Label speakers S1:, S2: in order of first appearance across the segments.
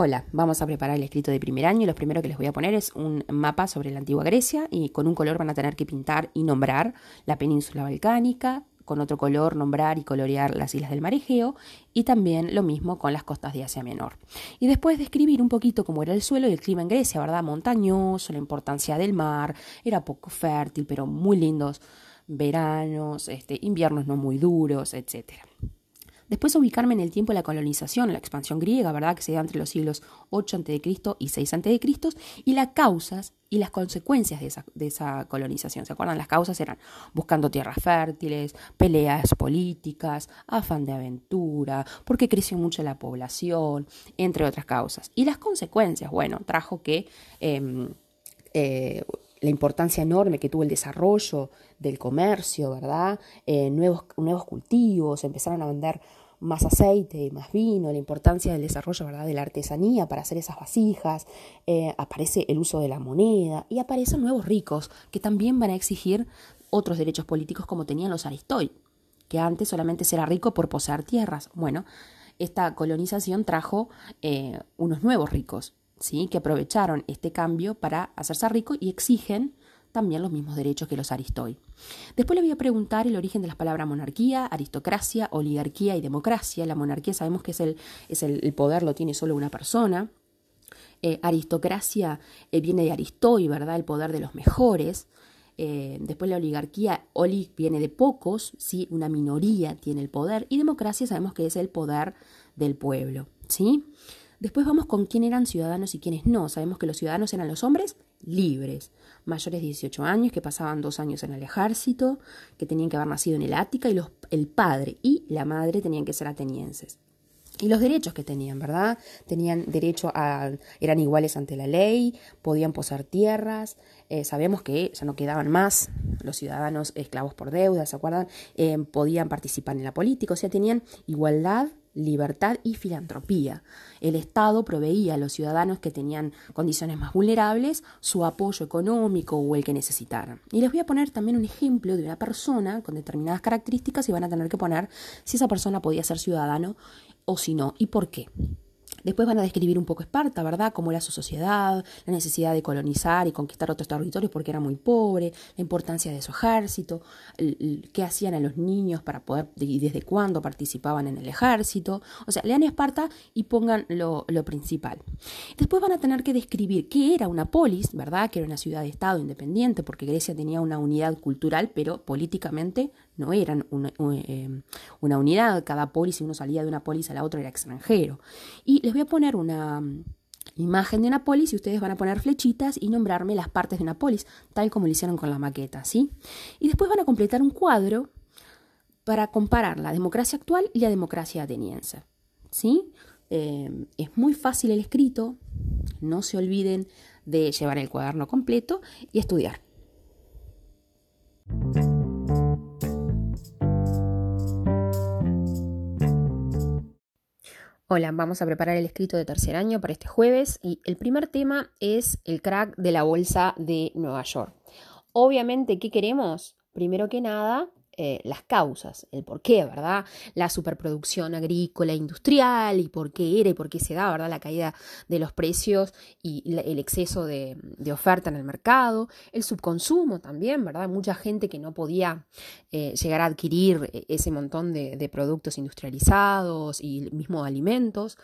S1: Hola, vamos a preparar el escrito de primer año y lo primero que les voy a poner es un mapa sobre la antigua Grecia y con un color van a tener que pintar y nombrar la península balcánica, con otro color nombrar y colorear las islas del mar Egeo y también lo mismo con las costas de Asia Menor. Y después describir un poquito cómo era el suelo y el clima en Grecia, ¿verdad? Montañoso, la importancia del mar, era poco fértil, pero muy lindos veranos, este, inviernos no muy duros, etcétera. Después ubicarme en el tiempo de la colonización, la expansión griega, ¿verdad? Que se dio entre los siglos 8 a.C. y 6 a.C. y las causas y las consecuencias de esa, de esa colonización. ¿Se acuerdan? Las causas eran buscando tierras fértiles, peleas políticas, afán de aventura, porque creció mucho la población, entre otras causas. Y las consecuencias, bueno, trajo que... Em, eh, la importancia enorme que tuvo el desarrollo del comercio, ¿verdad? Eh, nuevos, nuevos cultivos, empezaron a vender más aceite y más vino, la importancia del desarrollo ¿verdad? de la artesanía para hacer esas vasijas, eh, aparece el uso de la moneda y aparecen nuevos ricos que también van a exigir otros derechos políticos como tenían los aristoi, que antes solamente era rico por poseer tierras. Bueno, esta colonización trajo eh, unos nuevos ricos, ¿sí? que aprovecharon este cambio para hacerse rico y exigen también los mismos derechos que los aristoi. Después le voy a preguntar el origen de las palabras monarquía, aristocracia, oligarquía y democracia. La monarquía sabemos que es el, es el, poder, lo tiene solo una persona. Eh, aristocracia eh, viene de aristoi, ¿verdad? El poder de los mejores. Eh, después la oligarquía, oli viene de pocos, ¿sí? Una minoría tiene el poder. Y democracia sabemos que es el poder del pueblo, ¿sí? Después vamos con quién eran ciudadanos y quiénes no. Sabemos que los ciudadanos eran los hombres libres, mayores de 18 años, que pasaban dos años en el ejército, que tenían que haber nacido en el Ática, y los, el padre y la madre tenían que ser atenienses. Y los derechos que tenían, ¿verdad? Tenían derecho a, eran iguales ante la ley, podían poseer tierras, eh, sabemos que ya no quedaban más los ciudadanos esclavos por deuda, ¿se acuerdan? Eh, podían participar en la política, o sea, tenían igualdad libertad y filantropía. El Estado proveía a los ciudadanos que tenían condiciones más vulnerables su apoyo económico o el que necesitaran. Y les voy a poner también un ejemplo de una persona con determinadas características y van a tener que poner si esa persona podía ser ciudadano o si no y por qué. Después van a describir un poco Esparta, ¿verdad? Cómo era su sociedad, la necesidad de colonizar y conquistar otros territorios porque era muy pobre, la importancia de su ejército, qué hacían a los niños para poder y desde cuándo participaban en el ejército. O sea, lean Esparta y pongan lo, lo principal. Después van a tener que describir qué era una polis, ¿verdad? Que era una ciudad de Estado independiente porque Grecia tenía una unidad cultural, pero políticamente no eran eh, una, unidad, cada polis, si uno salía de una polis a la otra era extranjero. Y les voy a poner una mm, imagen de una polis y ustedes van a poner flechitas y nombrarme las partes de una polis, tal como lo hicieron con la maqueta, ¿sí? Y después van a completar un cuadro para comparar la democracia actual y la democracia ateniense, ¿sí? Eh, es muy fácil el escrito, no se olviden de llevar el cuaderno completo y estudiar. Hola, vamos a preparar el escrito de tercer año para este jueves y el primer tema es el crack de la bolsa de Nueva York. Obviamente, ¿qué queremos? Primero que nada, eh, las causas, el por qué, ¿verdad? La superproducción agrícola industrial y por qué era y por qué se da, ¿verdad? La caída de los precios y el exceso de, oferta en el mercado, el subconsumo también, ¿verdad? Mucha gente que no podía eh, llegar a adquirir eh, ese montón de, productos industrializados y mismo alimentos,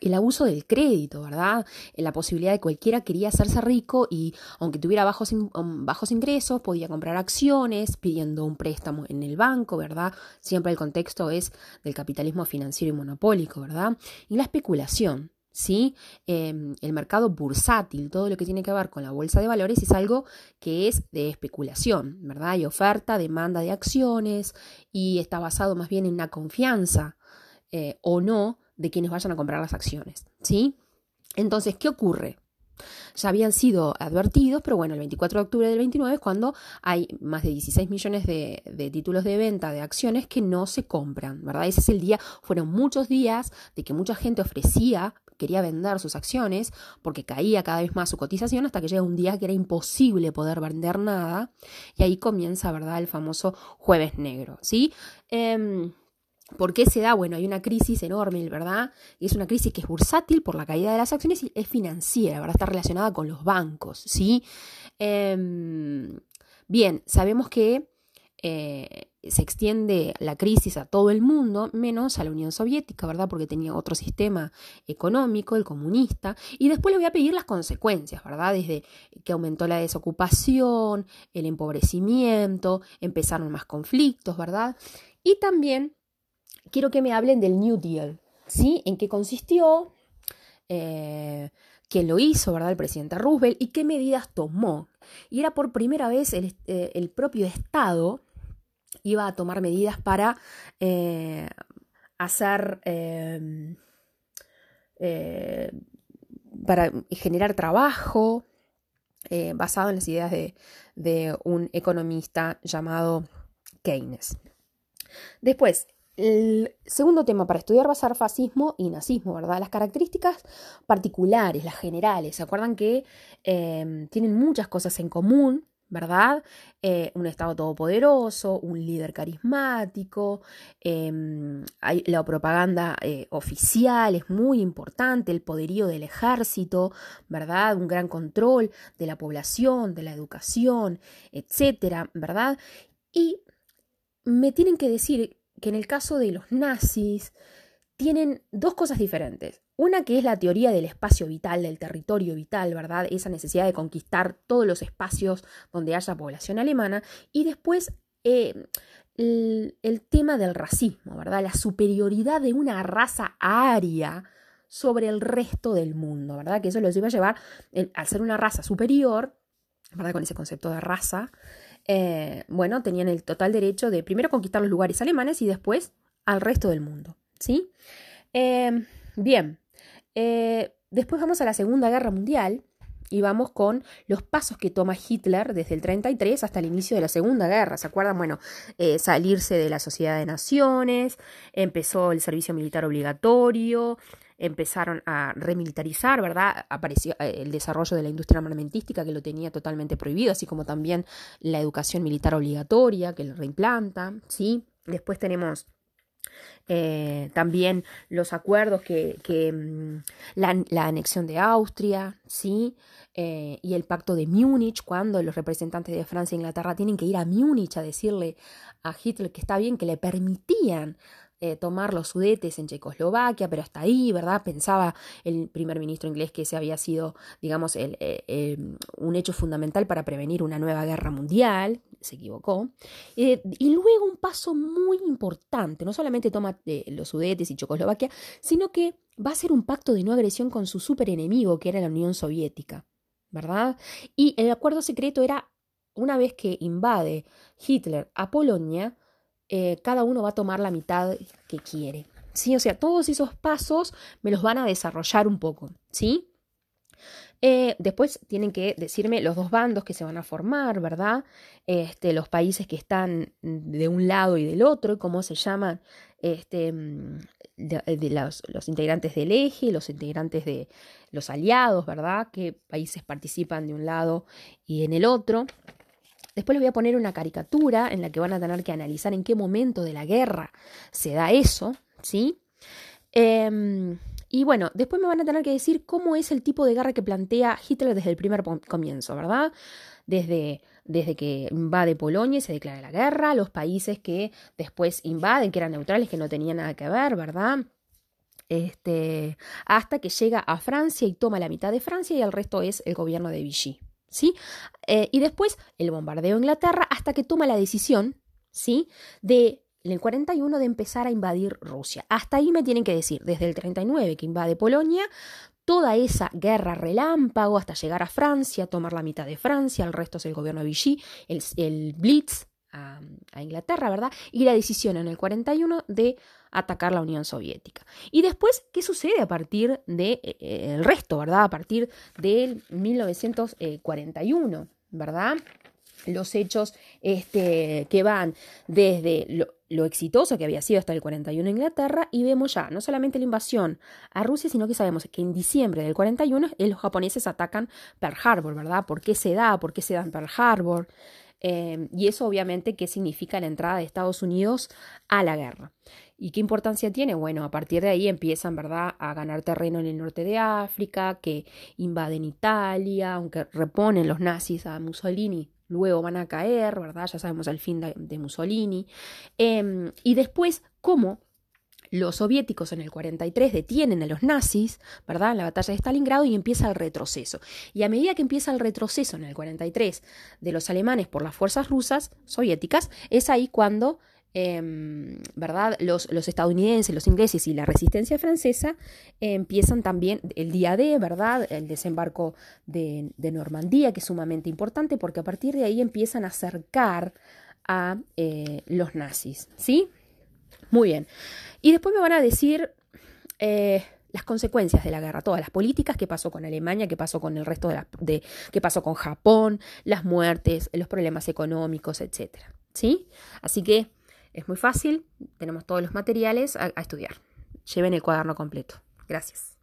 S1: el abuso del crédito, ¿verdad? La posibilidad de cualquiera quería hacerse rico y aunque tuviera bajos, um, bajos ingresos, podía comprar acciones pidiendo un préstamo en el banco, ¿verdad? Siempre el contexto es del capitalismo financiero y monopólico, ¿verdad? Y la especulación, ¿sí? Em, el mercado bursátil, todo lo que tiene que ver con la bolsa de valores es algo que es de especulación, ¿verdad? Hay oferta, demanda de acciones y está basado más bien en una confianza eh, o no de quienes vayan a comprar las acciones, ¿sí? Entonces, ¿qué ocurre? Ya habían sido advertidos, pero bueno, el 24 de octubre del 29 es cuando hay más de 16 millones de, títulos de venta de acciones que no se compran, ¿verdad? Ese es el día, fueron muchos días de que mucha gente ofrecía, quería vender sus acciones porque caía cada vez más su cotización hasta que llega un día que era imposible poder vender nada y ahí comienza, ¿verdad? El famoso jueves negro, ¿sí? Eh, ¿Por qué se da? Bueno, hay una crisis enorme, ¿verdad? Y es una crisis que es bursátil por la caída de las acciones y es financiera, ¿verdad? Está relacionada con los bancos, ¿sí? Em, bien, sabemos que eh, se extiende la crisis a todo el mundo, menos a la Unión Soviética, ¿verdad? Porque tenía otro sistema económico, el comunista. Y después le voy a pedir las consecuencias, ¿verdad? Desde que aumentó la desocupación, el empobrecimiento, empezaron más conflictos, ¿verdad? Y también quiero que me hablen del New Deal, ¿sí? ¿En qué consistió? Eh, quién lo hizo, ¿verdad? El presidente Roosevelt y qué medidas tomó. Y era por primera vez el, eh, el propio Estado iba a tomar medidas para eh, hacer, para generar trabajo basado en las ideas de, de un economista llamado Keynes. Después, el segundo tema para estudiar va a ser fascismo y nazismo, ¿verdad? Las características particulares, las generales. ¿Se acuerdan que em, tienen muchas cosas en común? ¿verdad? Eh, un Estado todopoderoso, un líder carismático, em, la propaganda eh, oficial es muy importante, el poderío del ejército, ¿verdad? Un gran control de la población, de la educación, etcétera, ¿verdad? Y me tienen que decir que en el caso de los nazis, tienen dos cosas diferentes. Una que es la teoría del espacio vital, del territorio vital, ¿verdad? Esa necesidad de conquistar todos los espacios donde haya población alemana. Y después eh, el, tema del racismo, ¿verdad? La superioridad de una raza aria sobre el resto del mundo, ¿verdad? Que eso los iba a llevar, al ser una raza superior, ¿verdad? Con ese concepto de raza, eh, bueno, tenían el total derecho de primero conquistar los lugares alemanes y después al resto del mundo. ¿sí? Em, bien, eh, después vamos a la Segunda Guerra Mundial y vamos con los pasos que toma Hitler desde el 33 hasta el inicio de la Segunda Guerra. ¿Se acuerdan? Bueno, eh, salirse de la Sociedad de Naciones, empezó el servicio militar obligatorio, empezaron a remilitarizar, ¿verdad? Apareció eh, el desarrollo de la industria armamentística que lo tenía totalmente prohibido, así como también la educación militar obligatoria que lo reimplanta, ¿sí? Después tenemos eh, también los acuerdos que, mm, la, anexión de Austria, ¿sí? Eh, y el pacto de Múnich, cuando los representantes de Francia e Inglaterra tienen que ir a Múnich a decirle a Hitler que está bien, que le permitían eh, tomar los sudetes en Checoslovaquia, pero hasta ahí, ¿verdad? Pensaba el primer ministro inglés que ese había sido, digamos, el, un hecho fundamental para prevenir una nueva guerra mundial, se equivocó. Eh, y luego un paso muy importante, no solamente toma eh, los Sudetes y Checoslovaquia, sino que va a ser un pacto de no agresión con su superenemigo, que era la Unión Soviética, ¿verdad? Y el acuerdo secreto era, una vez que invade Hitler a Polonia, eh, cada uno va a tomar la mitad que quiere. ¿Sí? O sea, todos esos pasos me los van a desarrollar un poco, ¿sí? Eh, después tienen que decirme los dos bandos que se van a formar, ¿verdad? Este, los países que están de un lado y del otro, y cómo se llaman este, mm, de, los, los, integrantes del eje, los integrantes de los aliados, ¿verdad? Qué países participan de un lado y en el otro. Después les voy a poner una caricatura en la que van a tener que analizar en qué momento de la guerra se da eso, ¿sí? Eh, y bueno, después me van a tener que decir cómo es el tipo de guerra que plantea Hitler desde el primer comienzo, ¿verdad? Desde, desde que invade Polonia y se declara la guerra, los países que después invaden, que eran neutrales, que no tenían nada que ver, ¿verdad? Este, hasta que llega a Francia y toma la mitad de Francia y el resto es el gobierno de Vichy, ¿sí? Eh, y después el bombardeo a Inglaterra hasta que toma la decisión, ¿sí? De en el 41 de empezar a invadir Rusia. Hasta ahí me tienen que decir, desde el 39 que invade Polonia, toda esa guerra relámpago hasta llegar a Francia, tomar la mitad de Francia, el resto es el gobierno de Vichy, el, Blitz a, Inglaterra, ¿verdad? Y la decisión en el 41 de atacar la Unión Soviética. Y después, ¿qué sucede a partir del de, eh, eh, resto, ¿verdad? A partir del 1941, ¿verdad? Los hechos este, que van desde lo, lo exitoso que había sido hasta el 41 en Inglaterra y vemos ya no solamente la invasión a Rusia, sino que sabemos que en diciembre del 41 los japoneses atacan Pearl Harbor, ¿verdad? ¿Por qué se da? ¿Por qué se dan Pearl Harbor? Em, y eso obviamente qué significa la entrada de Estados Unidos a la guerra. ¿Y qué importancia tiene? Bueno, a partir de ahí empiezan, ¿verdad?, a ganar terreno en el norte de África, que invaden Italia, aunque reponen los nazis a Mussolini, luego van a caer, ¿verdad? Ya sabemos el fin de, Mussolini. Em, y después, cómo los soviéticos en el 43 detienen a los nazis, ¿verdad? En la batalla de Stalingrado y empieza el retroceso. Y a medida que empieza el retroceso en el 43 de los alemanes por las fuerzas rusas soviéticas, es ahí cuando Em, ¿verdad? Los, estadounidenses, los ingleses y la resistencia francesa empiezan también el día D, ¿verdad? El desembarco de, Normandía, que es sumamente importante porque a partir de ahí empiezan a acercar a eh, los nazis, ¿sí? Muy bien. Y después me van a decir eh, las consecuencias de la guerra, todas las políticas, qué pasó con Alemania, qué pasó con el resto de, la, de qué pasó con Japón, las muertes, los problemas económicos, etcétera, ¿sí? Así que es muy fácil, tenemos todos los materiales a, estudiar. Lleven el cuaderno completo. Gracias.